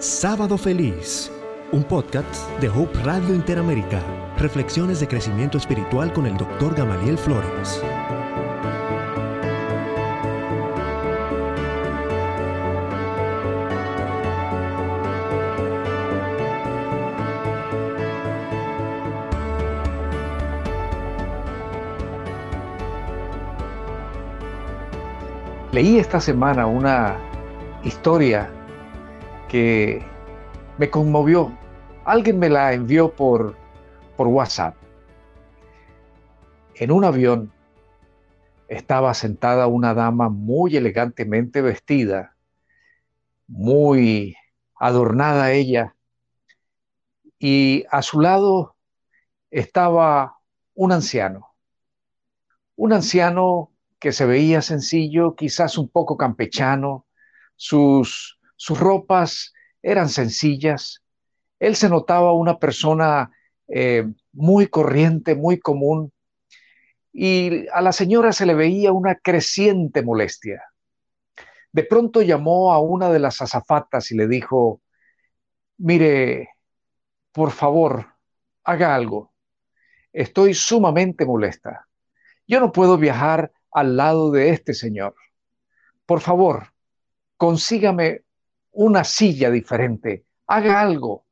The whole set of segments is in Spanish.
Sábado Feliz, un podcast de Hope Radio Interamérica. Reflexiones de crecimiento espiritual con el Dr. Gamaliel Flores. Leí esta semana una historia que me conmovió. Alguien me la envió por, por WhatsApp. En un avión estaba sentada una dama muy elegantemente vestida, muy adornada ella, y a su lado estaba un anciano, un anciano que se veía sencillo, quizás un poco campechano, sus, sus ropas eran sencillas, él se notaba una persona eh, muy corriente, muy común, y a la señora se le veía una creciente molestia. De pronto llamó a una de las azafatas y le dijo, mire, por favor, haga algo. Estoy sumamente molesta. Yo no puedo viajar al lado de este señor. Por favor, consígame una silla diferente, haga algo,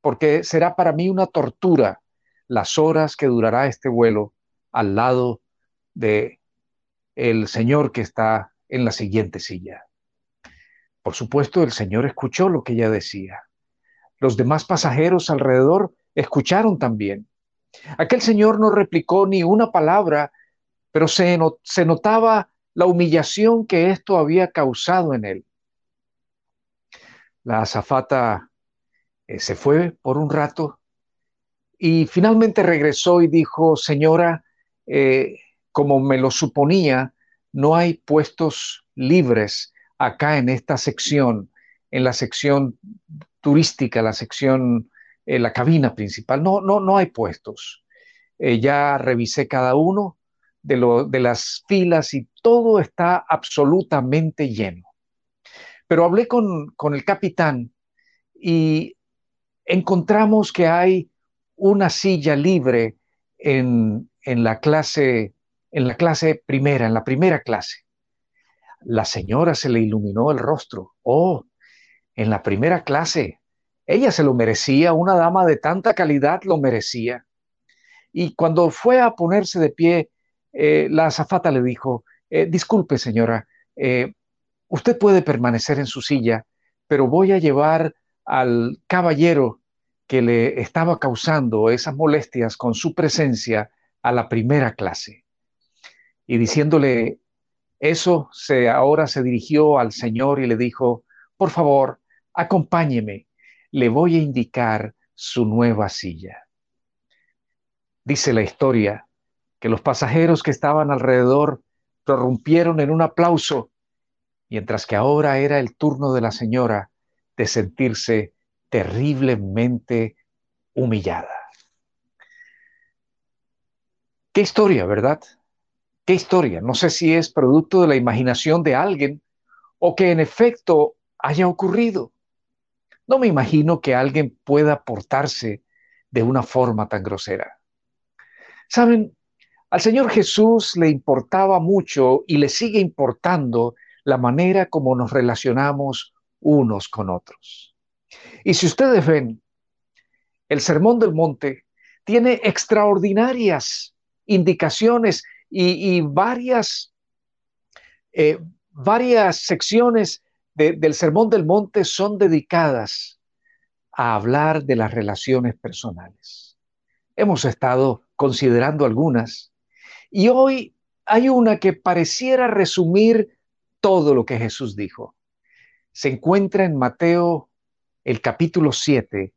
porque será para mí una tortura las horas que durará este vuelo al lado de el señor que está en la siguiente silla. Por supuesto, el señor escuchó lo que ella decía. Los demás pasajeros alrededor escucharon también. Aquel señor no replicó ni una palabra pero se, se notaba la humillación que esto había causado en él. La azafata eh, se fue por un rato y finalmente regresó y dijo, señora, eh, como me lo suponía, no hay puestos libres acá en esta sección, en la sección turística, la sección, en la cabina principal. No, no, no hay puestos. Eh, ya revisé cada uno de, las filas y todo está absolutamente lleno. Pero hablé con, el capitán y encontramos que hay una silla libre en, en, la clase en la clase primera, en la primera clase. La señora se le iluminó el rostro. Oh, en la primera clase. Ella se lo merecía, una dama de tanta calidad lo merecía. Y cuando fue a ponerse de pie, eh, la azafata le dijo, eh, disculpe señora, eh, usted puede permanecer en su silla, pero voy a llevar al caballero que le estaba causando esas molestias con su presencia a la primera clase. Y diciéndole eso, se, ahora se dirigió al Señor y le dijo, por favor, acompáñeme, le voy a indicar su nueva silla. Dice la historia que los pasajeros que estaban alrededor prorrumpieron en un aplauso, mientras que ahora era el turno de la señora de sentirse terriblemente humillada. Qué historia, ¿verdad? Qué historia. No sé si es producto de la imaginación de alguien o que en efecto haya ocurrido. No me imagino que alguien pueda portarse de una forma tan grosera. Saben, al Señor Jesús le importaba mucho y le sigue importando la manera como nos relacionamos unos con otros. Y si ustedes ven, el Sermón del Monte tiene extraordinarias indicaciones y, varias, eh, varias secciones del Sermón del Monte son dedicadas a hablar de las relaciones personales. Hemos estado considerando algunas y hoy hay una que pareciera resumir todo lo que Jesús dijo. Se encuentra en Mateo el capítulo 7,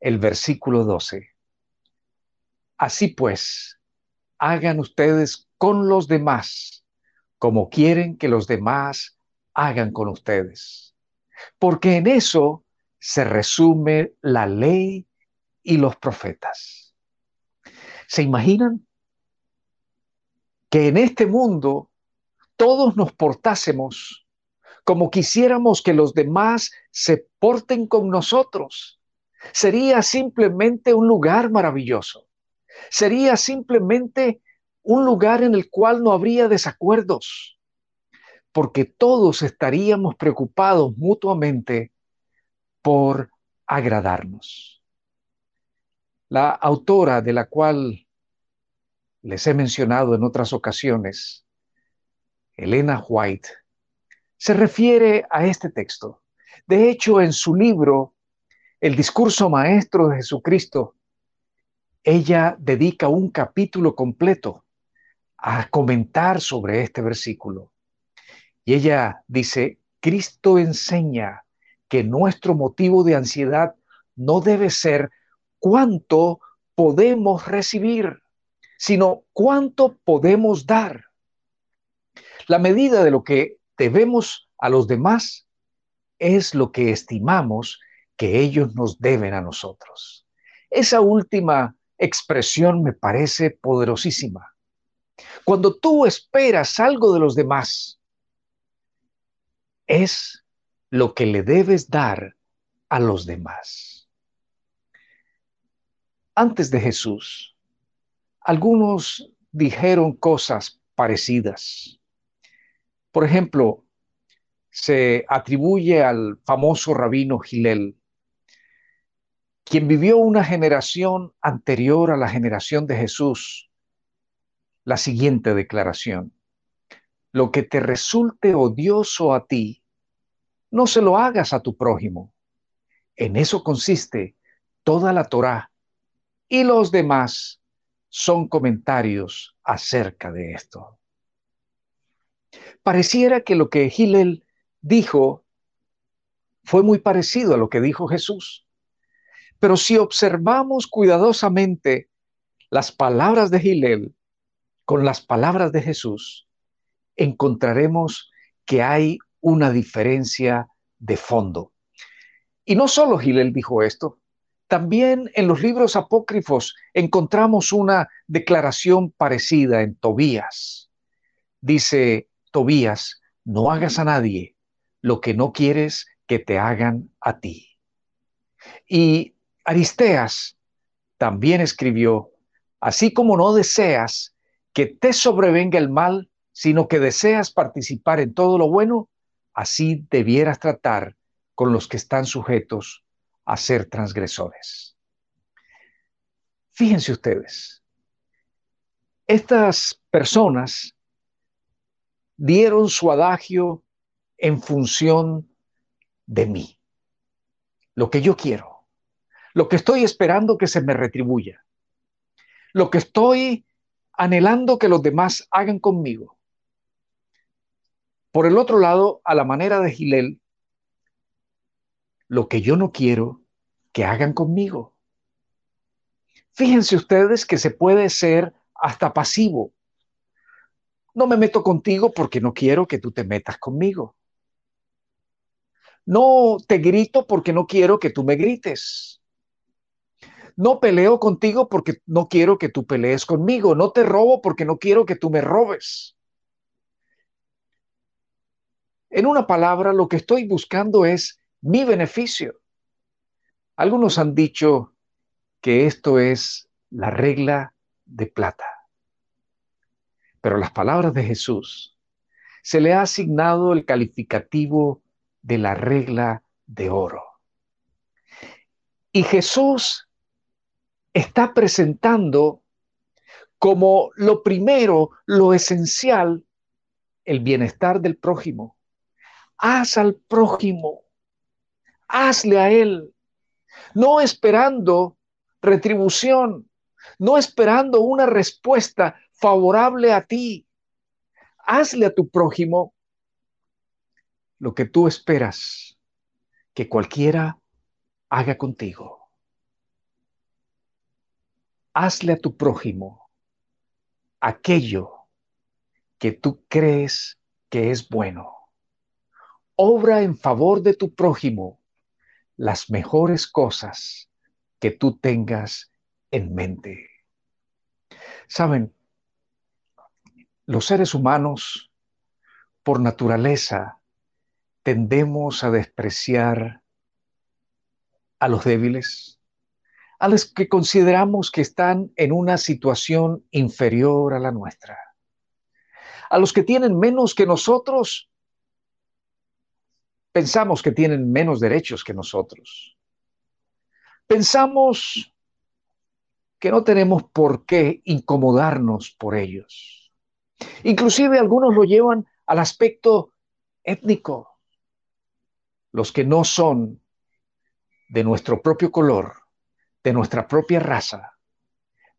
el versículo 12. Así pues, hagan ustedes con los demás como quieren que los demás hagan con ustedes. Porque en eso se resume la ley y los profetas. ¿Se imaginan? que en este mundo todos nos portásemos como quisiéramos que los demás se porten con nosotros. Sería simplemente un lugar maravilloso. Sería simplemente un lugar en el cual no habría desacuerdos, porque todos estaríamos preocupados mutuamente por agradarnos. La autora de la cual les he mencionado en otras ocasiones, Elena White, se refiere a este texto. De hecho, en su libro, El discurso maestro de Jesucristo, ella dedica un capítulo completo a comentar sobre este versículo. Y ella dice, Cristo enseña que nuestro motivo de ansiedad no debe ser cuánto podemos recibir, sino cuánto podemos dar. La medida de lo que debemos a los demás es lo que estimamos que ellos nos deben a nosotros. Esa última expresión me parece poderosísima. Cuando tú esperas algo de los demás, es lo que le debes dar a los demás. Antes de Jesús, algunos dijeron cosas parecidas. Por ejemplo, se atribuye al famoso rabino Gilel, quien vivió una generación anterior a la generación de Jesús, la siguiente declaración. Lo que te resulte odioso a ti, no se lo hagas a tu prójimo. En eso consiste toda la Torá y los demás son comentarios acerca de esto. Pareciera que lo que Hillel dijo fue muy parecido a lo que dijo Jesús. Pero si observamos cuidadosamente las palabras de Hillel con las palabras de Jesús, encontraremos que hay una diferencia de fondo. Y no solo Hillel dijo esto, también en los libros apócrifos encontramos una declaración parecida en Tobías. Dice Tobías, no hagas a nadie lo que no quieres que te hagan a ti. Y Aristeas también escribió, así como no deseas que te sobrevenga el mal, sino que deseas participar en todo lo bueno, así debieras tratar con los que están sujetos a ser transgresores. Fíjense ustedes, estas personas dieron su adagio en función de mí, lo que yo quiero, lo que estoy esperando que se me retribuya, lo que estoy anhelando que los demás hagan conmigo. Por el otro lado, a la manera de Gilel, lo que yo no quiero que hagan conmigo. Fíjense ustedes que se puede ser hasta pasivo no me meto contigo porque no quiero que tú te metas conmigo. No te grito porque no quiero que tú me grites. No peleo contigo porque no quiero que tú pelees conmigo. No te robo porque no quiero que tú me robes. En una palabra, lo que estoy buscando es mi beneficio. Algunos han dicho que esto es la regla de plata. Pero las palabras de Jesús se le ha asignado el calificativo de la regla de oro. Y Jesús está presentando como lo primero, lo esencial, el bienestar del prójimo. Haz al prójimo, hazle a él, no esperando retribución, no esperando una respuesta favorable a ti. Hazle a tu prójimo lo que tú esperas que cualquiera haga contigo. Hazle a tu prójimo aquello que tú crees que es bueno. Obra en favor de tu prójimo las mejores cosas que tú tengas en mente. Saben, los seres humanos, por naturaleza, tendemos a despreciar a los débiles, a los que consideramos que están en una situación inferior a la nuestra, a los que tienen menos que nosotros, pensamos que tienen menos derechos que nosotros. Pensamos que no tenemos por qué incomodarnos por ellos. Inclusive algunos lo llevan al aspecto étnico. Los que no son de nuestro propio color, de nuestra propia raza,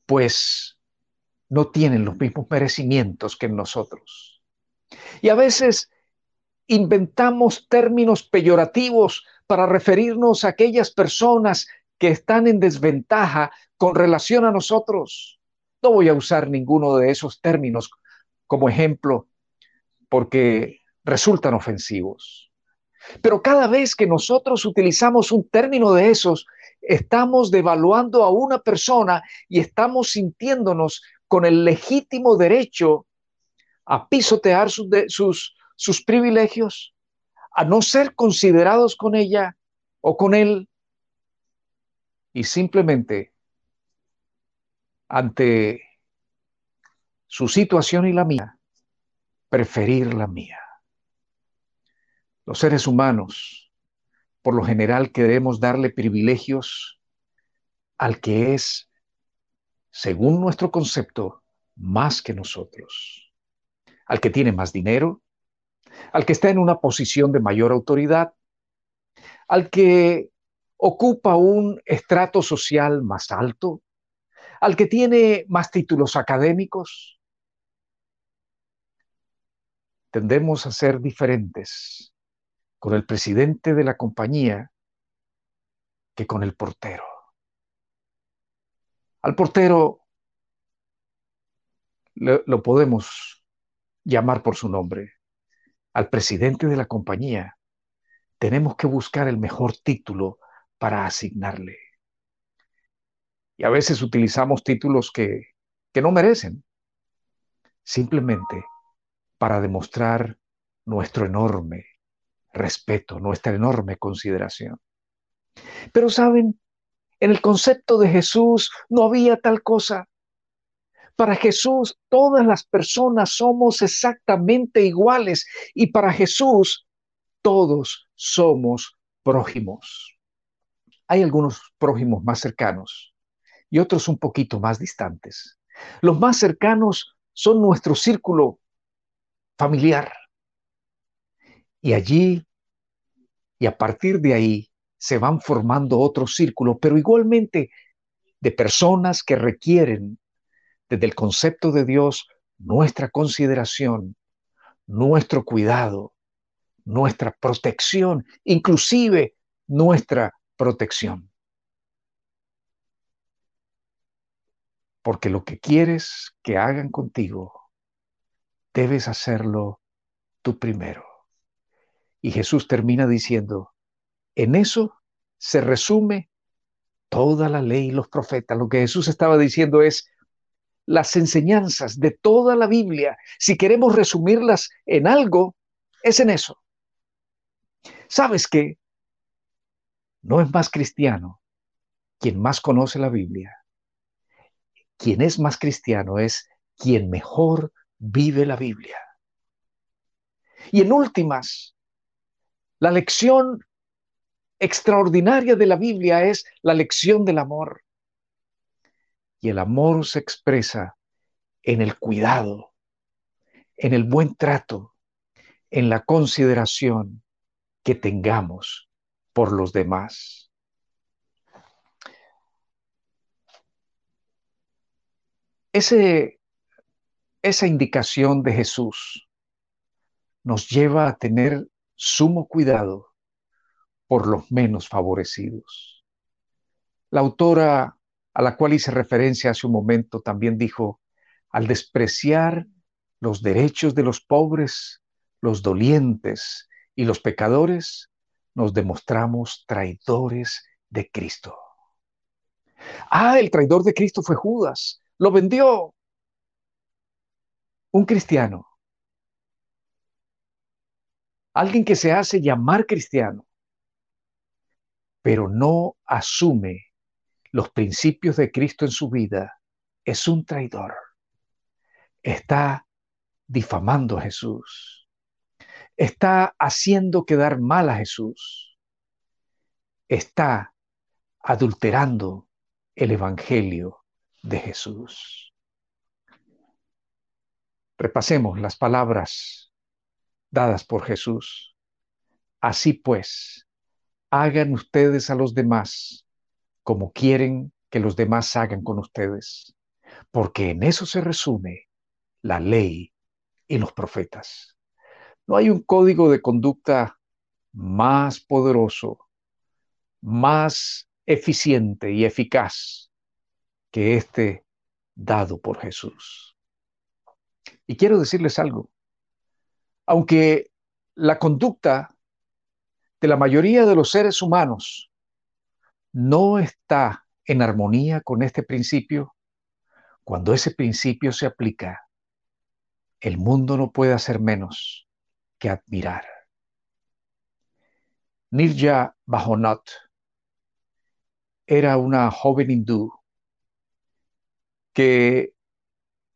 pues no tienen los mismos merecimientos que nosotros. Y a veces inventamos términos peyorativos para referirnos a aquellas personas que están en desventaja con relación a nosotros. No voy a usar ninguno de esos términos como ejemplo porque resultan ofensivos. Pero cada vez que nosotros utilizamos un término de esos, estamos devaluando a una persona y estamos sintiéndonos con el legítimo derecho a pisotear sus, sus, privilegios, a no ser considerados con ella o con él, y simplemente ante su situación y la mía, preferir la mía. Los seres humanos, por lo general, queremos darle privilegios al que es, según nuestro concepto, más que nosotros. Al que tiene más dinero, al que está en una posición de mayor autoridad, al que ocupa un estrato social más alto, al que tiene más títulos académicos. Tendemos a ser diferentes con el presidente de la compañía que con el portero. Al portero lo podemos llamar por su nombre. Al presidente de la compañía tenemos que buscar el mejor título para asignarle. Y a veces utilizamos títulos que, no merecen, simplemente para demostrar nuestro enorme respeto, nuestra enorme consideración. Pero saben, en el concepto de Jesús no había tal cosa. Para Jesús todas las personas somos exactamente iguales y para Jesús todos somos prójimos. Hay algunos prójimos más cercanos y otros un poquito más distantes. Los más cercanos son nuestro círculo familiar, y allí, y a partir de ahí, se van formando otros círculos, pero igualmente de personas que requieren, desde el concepto de Dios, nuestra consideración, nuestro cuidado, nuestra protección, inclusive nuestra protección. Porque lo que quieres que hagan contigo, debes hacerlo tú primero. Y Jesús termina diciendo, en eso se resume toda la ley y los profetas. Lo que Jesús estaba diciendo es, las enseñanzas de toda la Biblia, si queremos resumirlas en algo, es en eso. ¿Sabes qué? No es más cristiano quien más conoce la Biblia. Quien es más cristiano es quien mejor vive la Biblia. Y en últimas, la lección extraordinaria de la Biblia es la lección del amor. Y el amor se expresa en el cuidado, en el buen trato, en la consideración que tengamos por los demás. Ese, esa indicación de Jesús nos lleva a tener sumo cuidado por los menos favorecidos. La autora a la cual hice referencia hace un momento también dijo, al despreciar los derechos de los pobres, los dolientes y los pecadores, nos demostramos traidores de Cristo. Ah, el traidor de Cristo fue Judas, lo vendió. Un cristiano alguien que se hace llamar cristiano, pero no asume los principios de Cristo en su vida, es un traidor. Está difamando a Jesús. Está haciendo quedar mal a Jesús. Está adulterando el Evangelio de Jesús. Repasemos las palabras dadas por Jesús. Así pues, hagan ustedes a los demás como quieren que los demás hagan con ustedes, porque en eso se resume la ley y los profetas. No hay un código de conducta más poderoso, más eficiente y eficaz que este dado por Jesús. Y quiero decirles algo. Aunque la conducta de la mayoría de los seres humanos no está en armonía con este principio, cuando ese principio se aplica, el mundo no puede hacer menos que admirar. Nirja Bahonot era una joven hindú que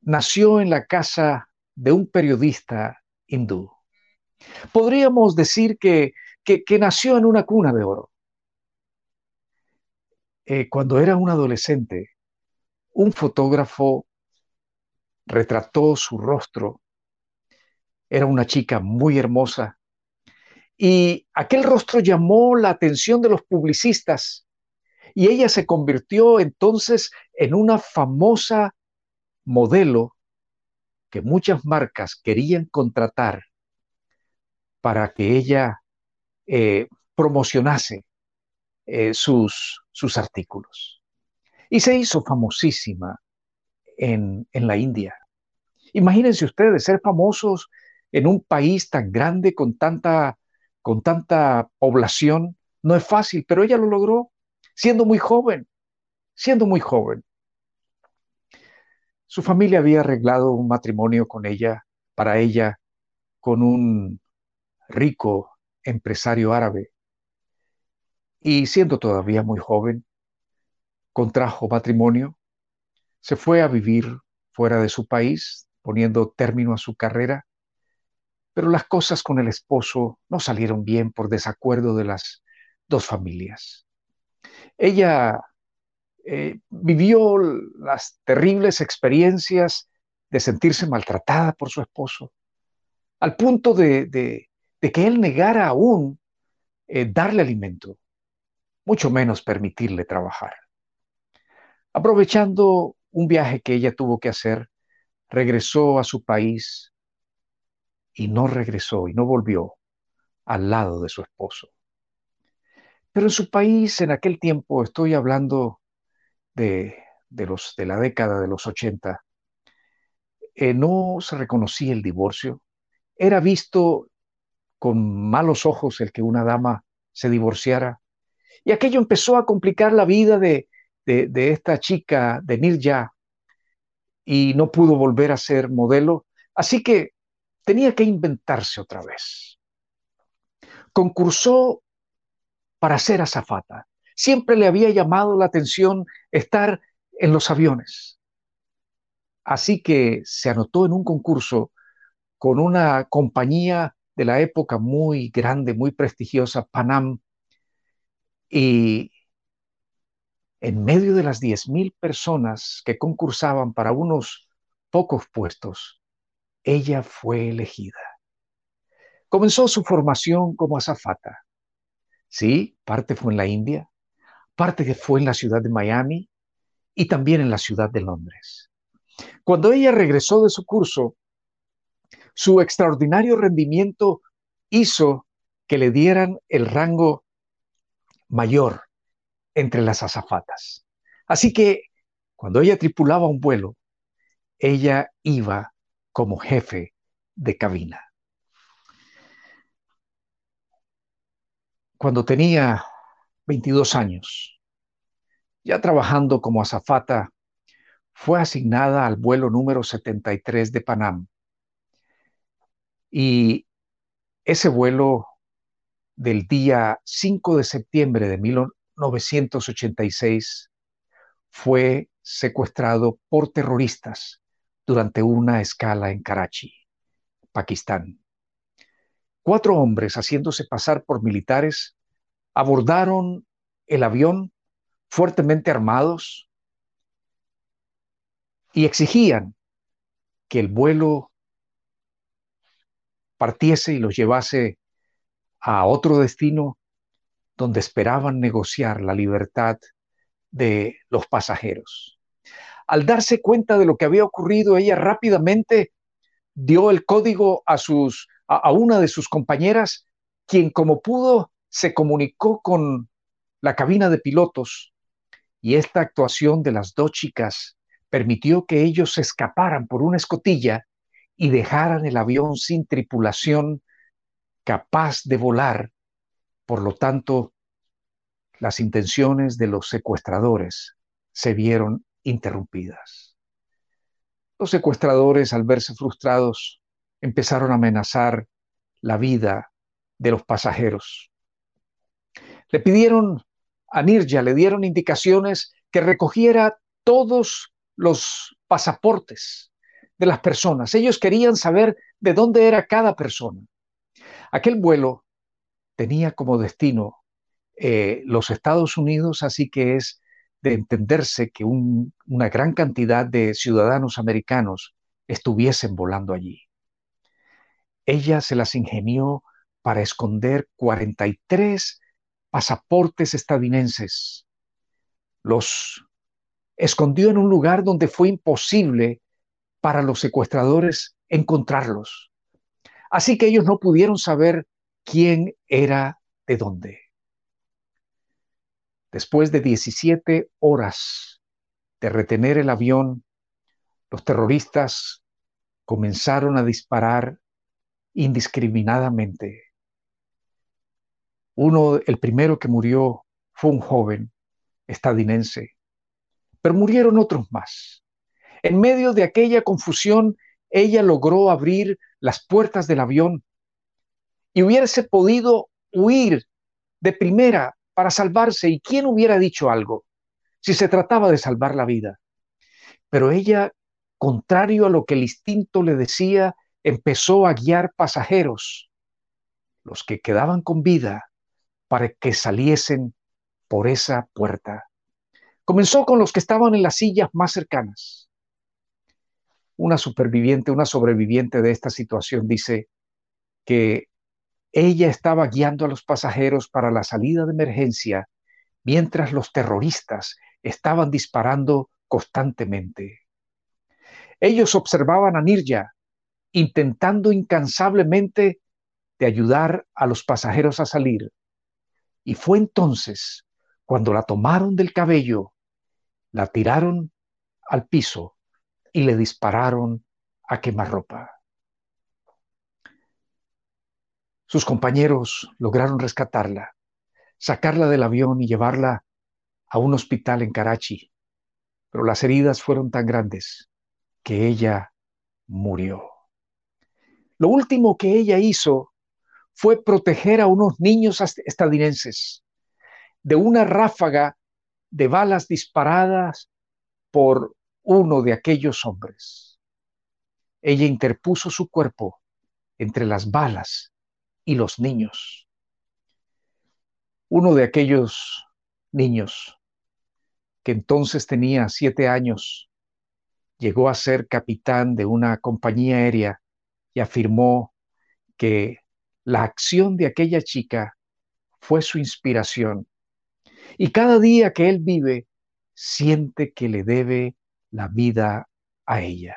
nació en la casa de un periodista hindú. Podríamos decir que, que, nació en una cuna de oro. Eh, cuando era un adolescente, un fotógrafo retrató su rostro. Era una chica muy hermosa. Y aquel rostro llamó la atención de los publicistas y ella se convirtió entonces en una famosa modelo que muchas marcas querían contratar para que ella eh, promocionase eh, sus, sus artículos. Y se hizo famosísima en, en la India. Imagínense ustedes ser famosos en un país tan grande con tanta, con tanta población. No es fácil, pero ella lo logró siendo muy joven, siendo muy joven. Su familia había arreglado un matrimonio con ella, para ella, con un rico empresario árabe. Y siendo todavía muy joven, contrajo matrimonio, se fue a vivir fuera de su país, poniendo término a su carrera, pero las cosas con el esposo no salieron bien por desacuerdo de las dos familias. Ella eh, vivió las terribles experiencias de sentirse maltratada por su esposo, al punto de, que él negara aún eh, darle alimento, mucho menos permitirle trabajar. Aprovechando un viaje que ella tuvo que hacer, regresó a su país y no regresó y no volvió al lado de su esposo. Pero en su país, en aquel tiempo, estoy hablando de, los, de la década de los 80, eh, no se reconocía el divorcio. Era visto con malos ojos el que una dama se divorciara. Y aquello empezó a complicar la vida de, de, esta chica, de Nirja, y no pudo volver a ser modelo. Así que tenía que inventarse otra vez. Concursó para ser azafata. Siempre le había llamado la atención estar en los aviones. Así que se anotó en un concurso con una compañía de la época muy grande, muy prestigiosa, Panam, y en medio de las 10.000 personas que concursaban para unos pocos puestos, ella fue elegida. Comenzó su formación como azafata. Sí, parte fue en la India, parte fue en la ciudad de Miami y también en la ciudad de Londres. Cuando ella regresó de su curso, su extraordinario rendimiento hizo que le dieran el rango mayor entre las azafatas. Así que cuando ella tripulaba un vuelo, ella iba como jefe de cabina. cuando tenía 22 años, ya trabajando como azafata, fue asignada al vuelo número 73 de Panam. Y ese vuelo del día 5 de septiembre de 1986 fue secuestrado por terroristas durante una escala en Karachi, Pakistán. Cuatro hombres haciéndose pasar por militares abordaron el avión fuertemente armados y exigían que el vuelo partiese y los llevase a otro destino donde esperaban negociar la libertad de los pasajeros. Al darse cuenta de lo que había ocurrido, ella rápidamente dio el código a, sus, a, una de sus compañeras, quien como pudo se comunicó con la cabina de pilotos y esta actuación de las dos chicas permitió que ellos se escaparan por una escotilla y dejaran el avión sin tripulación capaz de volar. Por lo tanto, las intenciones de los secuestradores se vieron interrumpidas. Los secuestradores, al verse frustrados, empezaron a amenazar la vida de los pasajeros. Le pidieron a Nirja, le dieron indicaciones que recogiera todos los pasaportes de las personas. Ellos querían saber de dónde era cada persona. Aquel vuelo tenía como destino eh, los Estados Unidos, así que es de entenderse que una gran cantidad de ciudadanos americanos estuviesen volando allí. Ella se las ingenió para esconder 43 pasaportes estadounidenses. Los escondió en un lugar donde fue imposible para los secuestradores encontrarlos. Así que ellos no pudieron saber quién era de dónde. Después de 17 horas de retener el avión, los terroristas comenzaron a disparar indiscriminadamente. Uno, el primero que murió fue un joven estadounidense, pero murieron otros más. En medio de aquella confusión, ella logró abrir las puertas del avión y hubiese podido huir de primera para salvarse. ¿Y quién hubiera dicho algo si se trataba de salvar la vida? Pero ella, contrario a lo que el instinto le decía, empezó a guiar pasajeros, los que quedaban con vida, para que saliesen por esa puerta. Comenzó con los que estaban en las sillas más cercanas una superviviente, una sobreviviente de esta situación dice que ella estaba guiando a los pasajeros para la salida de emergencia mientras los terroristas estaban disparando constantemente. Ellos observaban a Nirja intentando incansablemente de ayudar a los pasajeros a salir. Y fue entonces cuando la tomaron del cabello, la tiraron al piso y le dispararon a quemarropa. Sus compañeros lograron rescatarla, sacarla del avión y llevarla a un hospital en Karachi, pero las heridas fueron tan grandes que ella murió. Lo último que ella hizo fue proteger a unos niños estadounidenses de una ráfaga de balas disparadas por uno de aquellos hombres. Ella interpuso su cuerpo entre las balas y los niños. Uno de aquellos niños, que entonces tenía siete años, llegó a ser capitán de una compañía aérea y afirmó que la acción de aquella chica fue su inspiración. Y cada día que él vive, siente que le debe la vida a ella.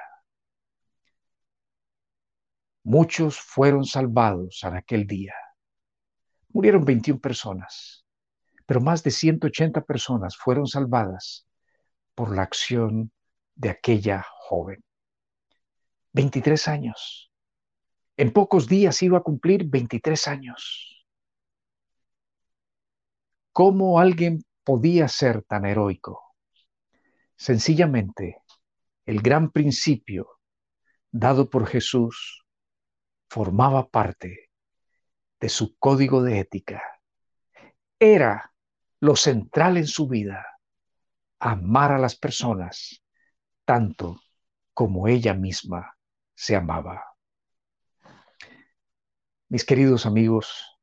Muchos fueron salvados en aquel día. Murieron 21 personas, pero más de 180 personas fueron salvadas por la acción de aquella joven. 23 años. En pocos días iba a cumplir 23 años. ¿Cómo alguien podía ser tan heroico? Sencillamente, el gran principio dado por Jesús formaba parte de su código de ética. Era lo central en su vida, amar a las personas tanto como ella misma se amaba. Mis queridos amigos,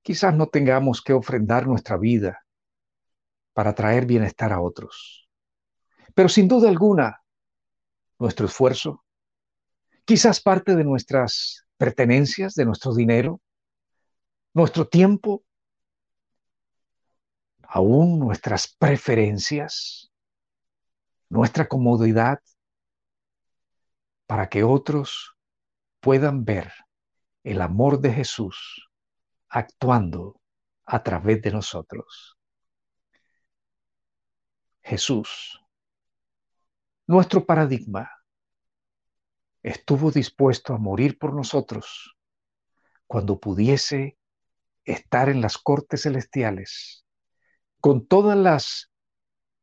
quizás no tengamos que ofrendar nuestra vida para traer bienestar a otros, pero sin duda alguna, nuestro esfuerzo, quizás parte de nuestras pertenencias, de nuestro dinero, nuestro tiempo, aún nuestras preferencias, nuestra comodidad, para que otros puedan ver el amor de Jesús actuando a través de nosotros. Jesús, nuestro paradigma, estuvo dispuesto a morir por nosotros cuando pudiese estar en las cortes celestiales, con todas las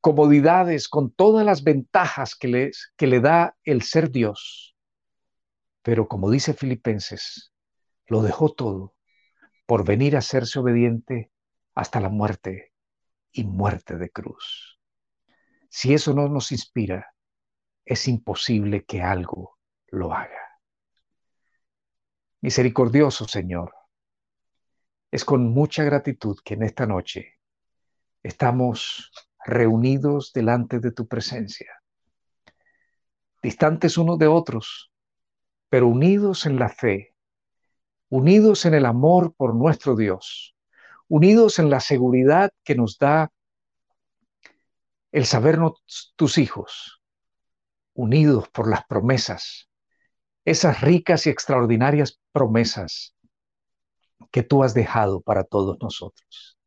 comodidades, con todas las ventajas que, que le da el ser Dios. Pero como dice Filipenses, lo dejó todo por venir a hacerse obediente hasta la muerte y muerte de cruz. Si eso no nos inspira, es imposible que algo lo haga. Misericordioso Señor, es con mucha gratitud que en esta noche estamos reunidos delante de tu presencia, distantes unos de otros, pero unidos en la fe, unidos en el amor por nuestro Dios, unidos en la seguridad que nos da el sabernos tus hijos, unidos por las promesas, esas ricas y extraordinarias promesas que tú has dejado para todos nosotros.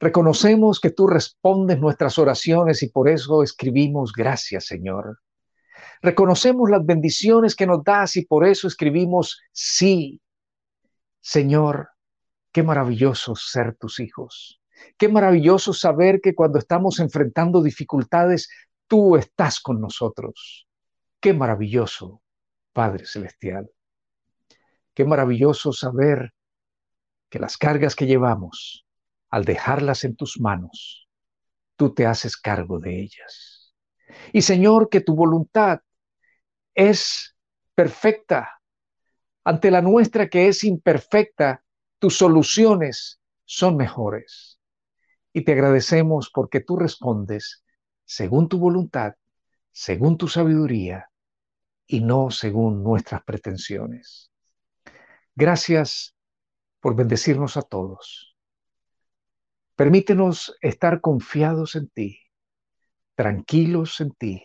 Reconocemos que tú respondes nuestras oraciones y por eso escribimos gracias, Señor. Reconocemos las bendiciones que nos das y por eso escribimos sí. Señor, qué maravilloso ser tus hijos. Qué maravilloso saber que cuando estamos enfrentando dificultades, tú estás con nosotros. Qué maravilloso, Padre Celestial. Qué maravilloso saber que las cargas que llevamos, al dejarlas en tus manos, tú te haces cargo de ellas. Y Señor, que tu voluntad es perfecta. Ante la nuestra que es imperfecta, tus soluciones son mejores. Y te agradecemos porque tú respondes según tu voluntad, según tu sabiduría y no según nuestras pretensiones. Gracias por bendecirnos a todos. Permítenos estar confiados en ti, tranquilos en ti,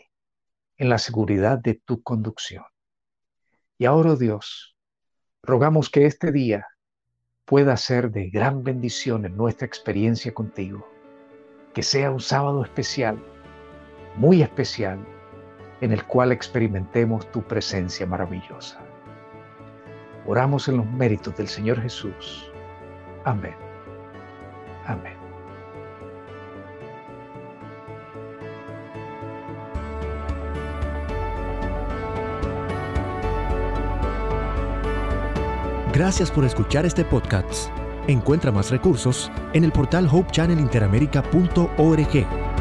en la seguridad de tu conducción. Y ahora, oh Dios, rogamos que este día pueda ser de gran bendición en nuestra experiencia contigo, que sea un sábado especial, muy especial, en el cual experimentemos tu presencia maravillosa. Oramos en los méritos del Señor Jesús. Amén. Amén. Gracias por escuchar este podcast. Encuentra más recursos en el portal hopechannelinteramerica.org.